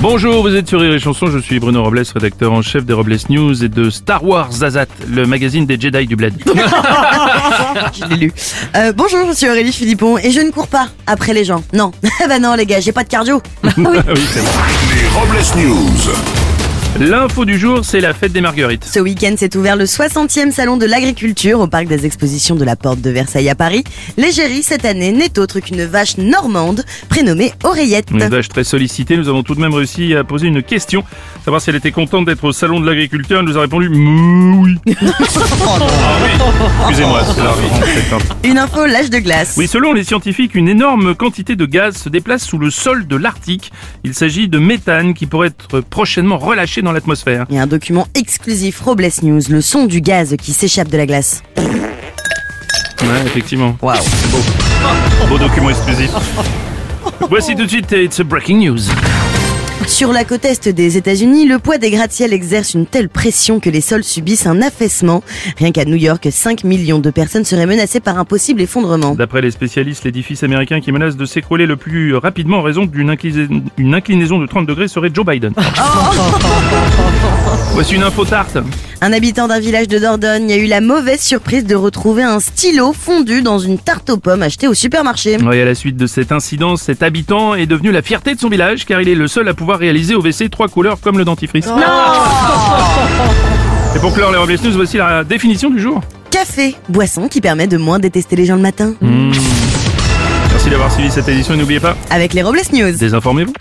Bonjour, vous êtes sur Rire et Chanson, je suis Bruno Robles, rédacteur en chef des Robles News et de Star Wars Zazat, le magazine des Jedi du Bled. Je l'ai lu. Euh, bonjour, je suis Aurélie Philippon et je ne cours pas après les gens. Non, bah non les gars, j'ai pas de cardio. Oui, c'est vrai. Les Robles News. L'info du jour, c'est la fête des Marguerites. Ce week-end s'est ouvert le 60e salon de l'agriculture au parc des expositions de la Porte de Versailles à Paris. L'égérie cette année n'est autre qu'une vache normande prénommée Oreillette. Une vache très sollicitée, nous avons tout de même réussi à poser une question, savoir si elle était contente d'être au salon de l'agriculteur. Elle nous a répondu oui. Ah oui. Excusez-moi, c'est Une info l'âge de glace. Oui, selon les scientifiques, une énorme quantité de gaz se déplace sous le sol de l'Arctique. Il s'agit de méthane qui pourrait être prochainement relâché dans l'atmosphère. Il y a un document exclusif Robles News, le son du gaz qui s'échappe de la glace. Ouais, effectivement. Waouh. C'est beau. Beau document exclusif. Voici tout de suite It's a Breaking News. Sur la côte est des États-Unis, le poids des gratte-ciels exerce une telle pression que les sols subissent un affaissement. Rien qu'à New York, 5 millions de personnes seraient menacées par un possible effondrement. D'après les spécialistes, l'édifice américain qui menace de s'écrouler le plus rapidement en raison d'une inclinaison, une inclinaison de 30 degrés serait Joe Biden. Voici une info tarte. Un habitant d'un village de Dordogne a eu la mauvaise surprise de retrouver un stylo fondu dans une tarte aux pommes achetée au supermarché. Ouais, à la suite de cet incident, cet habitant est devenu la fierté de son village car il est le seul à pouvoir réaliser au WC trois couleurs comme le dentifrice. Et pour clore les Robles News, voici la définition du jour. Café, boisson qui permet de moins détester les gens le matin. Merci d'avoir suivi cette édition et n'oubliez pas, Avec les Robles News. désinformez-vous.